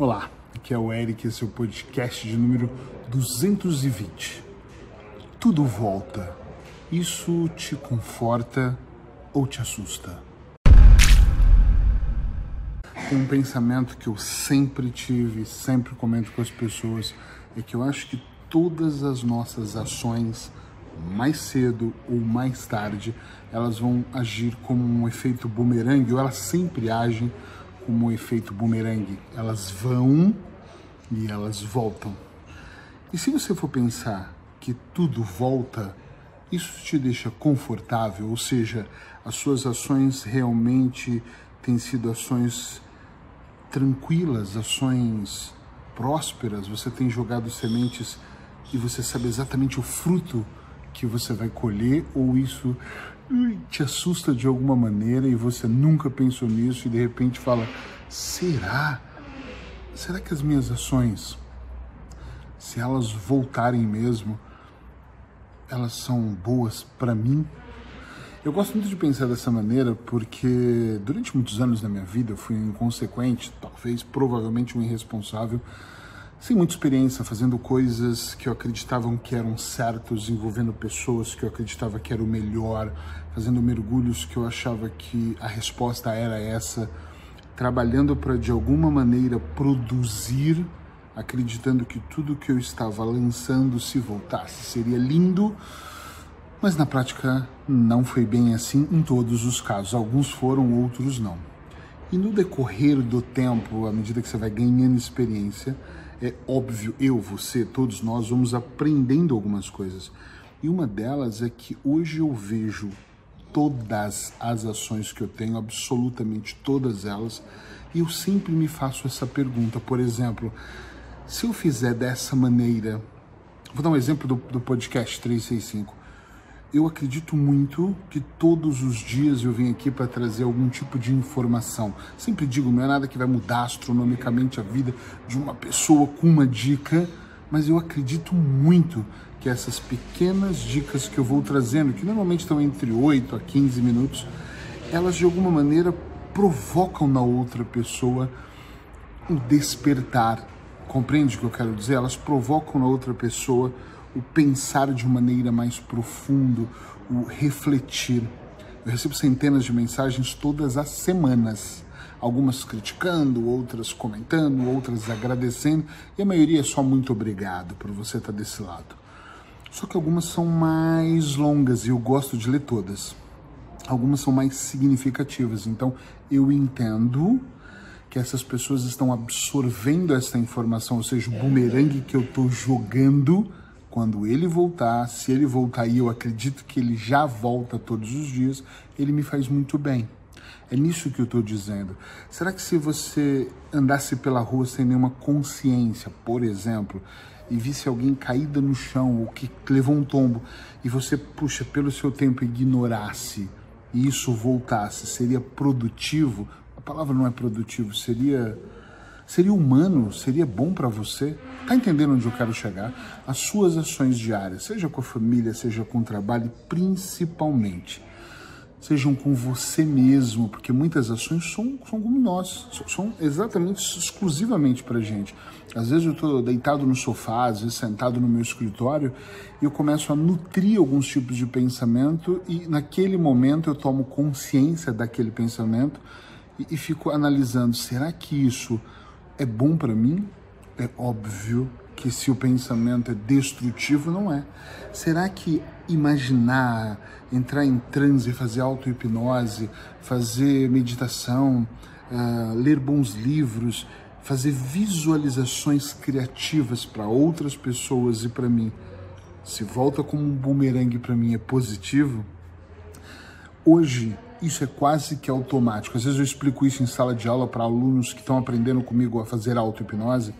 Olá, aqui é o Eric, esse é o podcast de número 220. Tudo volta. Isso te conforta ou te assusta? Um pensamento que eu sempre tive, sempre comento com as pessoas, é que eu acho que todas as nossas ações, mais cedo ou mais tarde, elas vão agir como um efeito bumerangue, ou elas sempre agem como um efeito bumerangue. Elas vão e elas voltam. E se você for pensar que tudo volta, isso te deixa confortável, ou seja, as suas ações realmente têm sido ações tranquilas, ações prósperas, você tem jogado sementes e você sabe exatamente o fruto que você vai colher, ou isso te assusta de alguma maneira e você nunca pensou nisso e de repente fala: será? Será que as minhas ações, se elas voltarem mesmo, elas são boas para mim? Eu gosto muito de pensar dessa maneira porque durante muitos anos da minha vida eu fui inconsequente, talvez provavelmente um irresponsável sem muita experiência, fazendo coisas que eu acreditava que eram certos, envolvendo pessoas que eu acreditava que era o melhor, fazendo mergulhos que eu achava que a resposta era essa, trabalhando para de alguma maneira produzir, acreditando que tudo que eu estava lançando se voltasse seria lindo, mas na prática não foi bem assim em todos os casos. Alguns foram, outros não. E no decorrer do tempo, à medida que você vai ganhando experiência, é óbvio, eu, você, todos nós vamos aprendendo algumas coisas. E uma delas é que hoje eu vejo todas as ações que eu tenho, absolutamente todas elas, e eu sempre me faço essa pergunta. Por exemplo, se eu fizer dessa maneira, vou dar um exemplo do, do podcast 365 eu acredito muito que todos os dias eu venho aqui para trazer algum tipo de informação. Sempre digo, não é nada que vai mudar astronomicamente a vida de uma pessoa com uma dica, mas eu acredito muito que essas pequenas dicas que eu vou trazendo, que normalmente estão entre 8 a 15 minutos, elas de alguma maneira provocam na outra pessoa o despertar. Compreende o que eu quero dizer? Elas provocam na outra pessoa o pensar de maneira mais profunda, o refletir. Eu recebo centenas de mensagens todas as semanas, algumas criticando, outras comentando, outras agradecendo, e a maioria é só muito obrigado por você estar desse lado. Só que algumas são mais longas e eu gosto de ler todas. Algumas são mais significativas, então eu entendo que essas pessoas estão absorvendo essa informação, ou seja, o bumerangue que eu estou jogando quando ele voltar, se ele voltar e eu acredito que ele já volta todos os dias, ele me faz muito bem. É nisso que eu estou dizendo. Será que se você andasse pela rua sem nenhuma consciência, por exemplo, e visse alguém caída no chão ou que levou um tombo e você, puxa, pelo seu tempo ignorasse e isso voltasse, seria produtivo? A palavra não é produtivo, seria Seria humano? Seria bom para você? Tá entendendo onde eu quero chegar? As suas ações diárias, seja com a família, seja com o trabalho, principalmente, sejam com você mesmo, porque muitas ações são, são como nós, são exatamente, exclusivamente para gente. Às vezes eu estou deitado no sofá, às vezes sentado no meu escritório, e eu começo a nutrir alguns tipos de pensamento, e naquele momento eu tomo consciência daquele pensamento e, e fico analisando: será que isso é bom para mim? É óbvio que se o pensamento é destrutivo, não é. Será que imaginar, entrar em transe, fazer auto-hipnose, fazer meditação, uh, ler bons livros, fazer visualizações criativas para outras pessoas e para mim, se volta como um bumerangue para mim é positivo? Hoje isso é quase que automático. Às vezes eu explico isso em sala de aula para alunos que estão aprendendo comigo a fazer auto-hipnose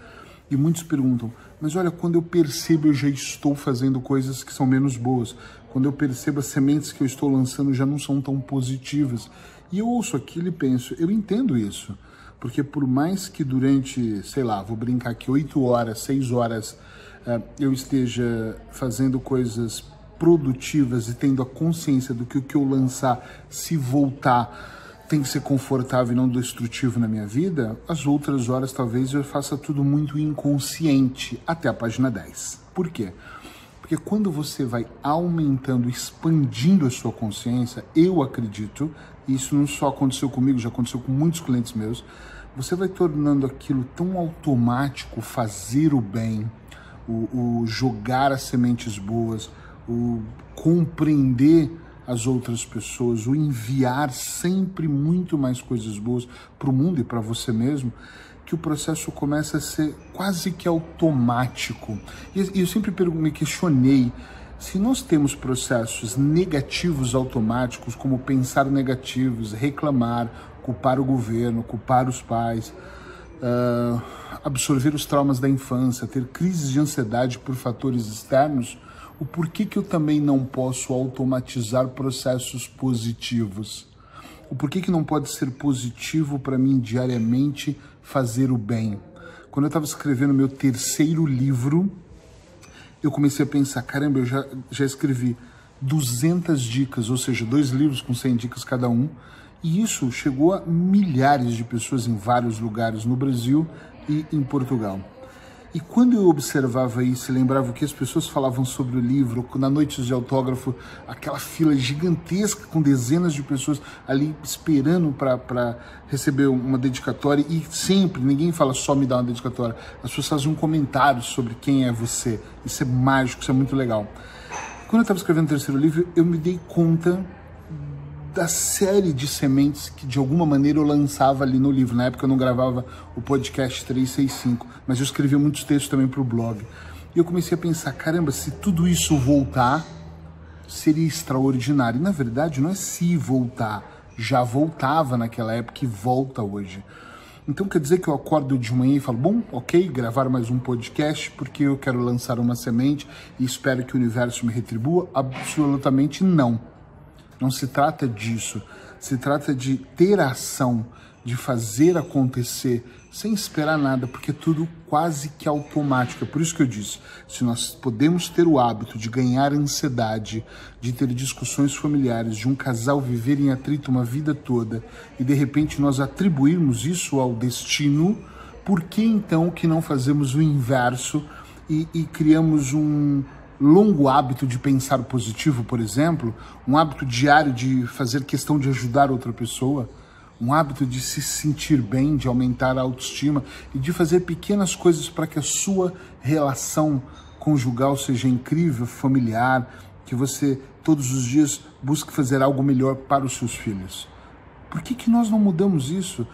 e muitos perguntam: mas olha, quando eu percebo, eu já estou fazendo coisas que são menos boas. Quando eu percebo as sementes que eu estou lançando já não são tão positivas. E eu ouço aquilo e penso: eu entendo isso. Porque por mais que durante, sei lá, vou brincar aqui, oito horas, seis horas, uh, eu esteja fazendo coisas produtivas e tendo a consciência do que o que eu lançar, se voltar, tem que ser confortável e não destrutivo na minha vida, as outras horas talvez eu faça tudo muito inconsciente, até a página 10. Por quê? Porque quando você vai aumentando, expandindo a sua consciência, eu acredito, e isso não só aconteceu comigo, já aconteceu com muitos clientes meus, você vai tornando aquilo tão automático, fazer o bem, o, o jogar as sementes boas, o compreender as outras pessoas, o enviar sempre muito mais coisas boas para o mundo e para você mesmo, que o processo começa a ser quase que automático. E eu sempre me questionei se nós temos processos negativos automáticos, como pensar negativos, reclamar, culpar o governo, culpar os pais, uh, absorver os traumas da infância, ter crises de ansiedade por fatores externos, o porquê que eu também não posso automatizar processos positivos? O porquê que não pode ser positivo para mim diariamente fazer o bem? Quando eu estava escrevendo meu terceiro livro, eu comecei a pensar, caramba, eu já, já escrevi 200 dicas, ou seja, dois livros com 100 dicas cada um, e isso chegou a milhares de pessoas em vários lugares no Brasil e em Portugal. E quando eu observava isso, lembrava o que as pessoas falavam sobre o livro, na noite de autógrafo, aquela fila gigantesca com dezenas de pessoas ali esperando para receber uma dedicatória e sempre, ninguém fala só me dá uma dedicatória, as pessoas fazem um comentário sobre quem é você. Isso é mágico, isso é muito legal. Quando eu estava escrevendo o terceiro livro, eu me dei conta da série de sementes que de alguma maneira eu lançava ali no livro. Na época eu não gravava o podcast 365, mas eu escrevia muitos textos também para o blog. E eu comecei a pensar, caramba, se tudo isso voltar, seria extraordinário. E na verdade não é se voltar, já voltava naquela época e volta hoje. Então quer dizer que eu acordo de manhã e falo, bom, ok, gravar mais um podcast porque eu quero lançar uma semente e espero que o universo me retribua? Absolutamente não. Não se trata disso. Se trata de ter ação, de fazer acontecer sem esperar nada, porque é tudo quase que automático. É por isso que eu disse: se nós podemos ter o hábito de ganhar ansiedade, de ter discussões familiares, de um casal viver em atrito uma vida toda e de repente nós atribuirmos isso ao destino, por que então que não fazemos o inverso e, e criamos um, longo hábito de pensar positivo, por exemplo, um hábito diário de fazer questão de ajudar outra pessoa, um hábito de se sentir bem, de aumentar a autoestima e de fazer pequenas coisas para que a sua relação conjugal seja incrível, familiar, que você todos os dias busque fazer algo melhor para os seus filhos. Por que, que nós não mudamos isso?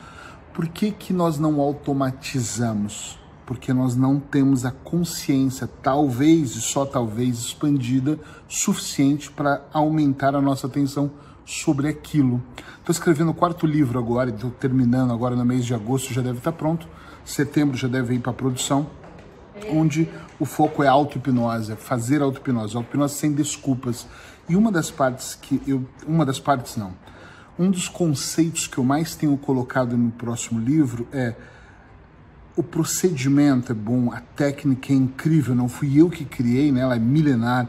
Por que, que nós não automatizamos? Porque nós não temos a consciência, talvez e só talvez expandida, suficiente para aumentar a nossa atenção sobre aquilo. Estou escrevendo o quarto livro agora, estou terminando agora no mês de agosto, já deve estar pronto, setembro já deve ir para a produção, onde o foco é auto-hipnose, é fazer auto-hipnose, auto-hipnose sem desculpas. E uma das partes que eu, uma das partes não, um dos conceitos que eu mais tenho colocado no próximo livro é o procedimento é bom, a técnica é incrível, não fui eu que criei, né? ela é milenar.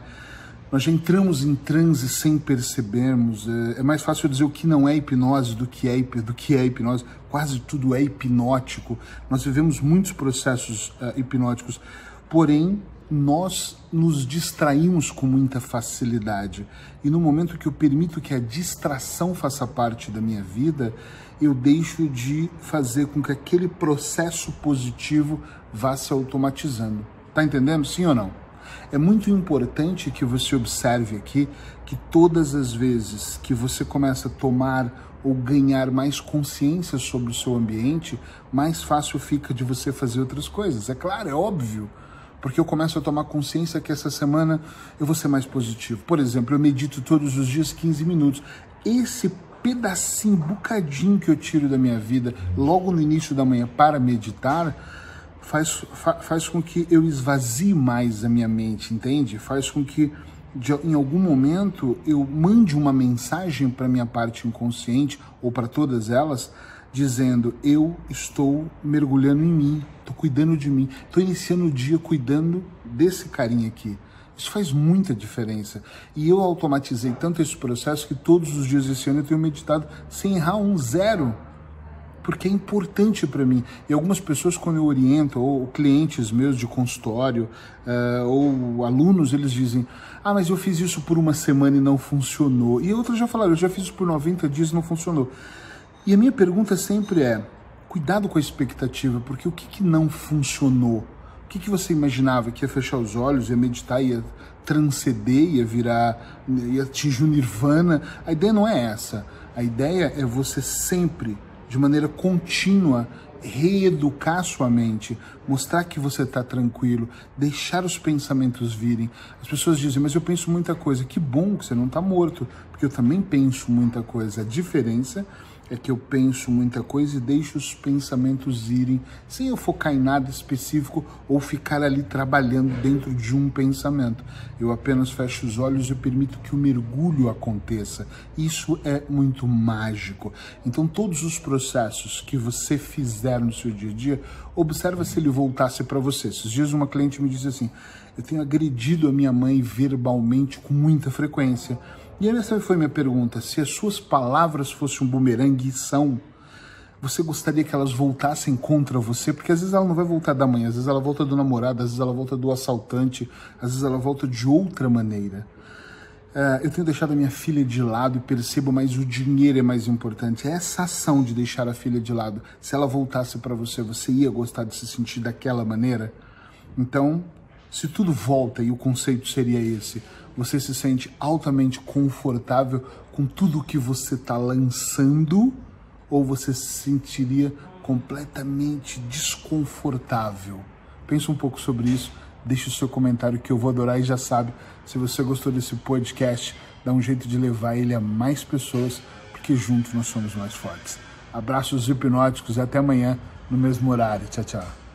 Nós já entramos em transe sem percebermos. É, é mais fácil dizer o que não é hipnose do que é, do que é hipnose. Quase tudo é hipnótico. Nós vivemos muitos processos uh, hipnóticos, porém nós nos distraímos com muita facilidade. E no momento que eu permito que a distração faça parte da minha vida, eu deixo de fazer com que aquele processo positivo vá se automatizando. Tá entendendo? Sim ou não? É muito importante que você observe aqui que todas as vezes que você começa a tomar ou ganhar mais consciência sobre o seu ambiente, mais fácil fica de você fazer outras coisas. É claro, é óbvio porque eu começo a tomar consciência que essa semana eu vou ser mais positivo. Por exemplo, eu medito todos os dias 15 minutos. Esse pedacinho, bocadinho que eu tiro da minha vida logo no início da manhã para meditar, faz, fa, faz com que eu esvazie mais a minha mente, entende? Faz com que de, em algum momento eu mande uma mensagem para minha parte inconsciente ou para todas elas dizendo: Eu estou mergulhando em mim, estou cuidando de mim, estou iniciando o dia cuidando desse carinha aqui. Isso faz muita diferença. E eu automatizei tanto esse processo que todos os dias esse ano eu tenho meditado sem errar um zero. Porque é importante para mim. E algumas pessoas, quando eu oriento, ou clientes meus de consultório, uh, ou alunos, eles dizem: Ah, mas eu fiz isso por uma semana e não funcionou. E outros já falaram: Eu já fiz isso por 90 dias e não funcionou. E a minha pergunta sempre é: cuidado com a expectativa, porque o que, que não funcionou? O que, que você imaginava? Que ia fechar os olhos, ia meditar, ia transcender, ia virar, ia atingir o nirvana? A ideia não é essa. A ideia é você sempre, de maneira contínua, reeducar sua mente, mostrar que você está tranquilo, deixar os pensamentos virem. As pessoas dizem, mas eu penso muita coisa. Que bom que você não está morto, porque eu também penso muita coisa. A diferença é que eu penso muita coisa e deixo os pensamentos irem sem eu focar em nada específico ou ficar ali trabalhando dentro de um pensamento. Eu apenas fecho os olhos e permito que o mergulho aconteça. Isso é muito mágico. Então, todos os processos que você fizer no seu dia a dia, observa se ele voltasse para você. Esses dias uma cliente me disse assim: "Eu tenho agredido a minha mãe verbalmente com muita frequência." E essa foi minha pergunta: se as suas palavras fossem um bumerangue e são, você gostaria que elas voltassem contra você? Porque às vezes ela não vai voltar da mãe, às vezes ela volta do namorado, às vezes ela volta do assaltante, às vezes ela volta de outra maneira. Uh, eu tenho deixado a minha filha de lado e percebo, mas o dinheiro é mais importante. É essa ação de deixar a filha de lado. Se ela voltasse para você, você ia gostar de se sentir daquela maneira? Então, se tudo volta e o conceito seria esse, você se sente altamente confortável com tudo que você está lançando ou você se sentiria completamente desconfortável? Pensa um pouco sobre isso, deixe o seu comentário que eu vou adorar e já sabe, se você gostou desse podcast, dá um jeito de levar ele a mais pessoas, porque juntos nós somos mais fortes. Abraços hipnóticos e até amanhã no mesmo horário. Tchau, tchau.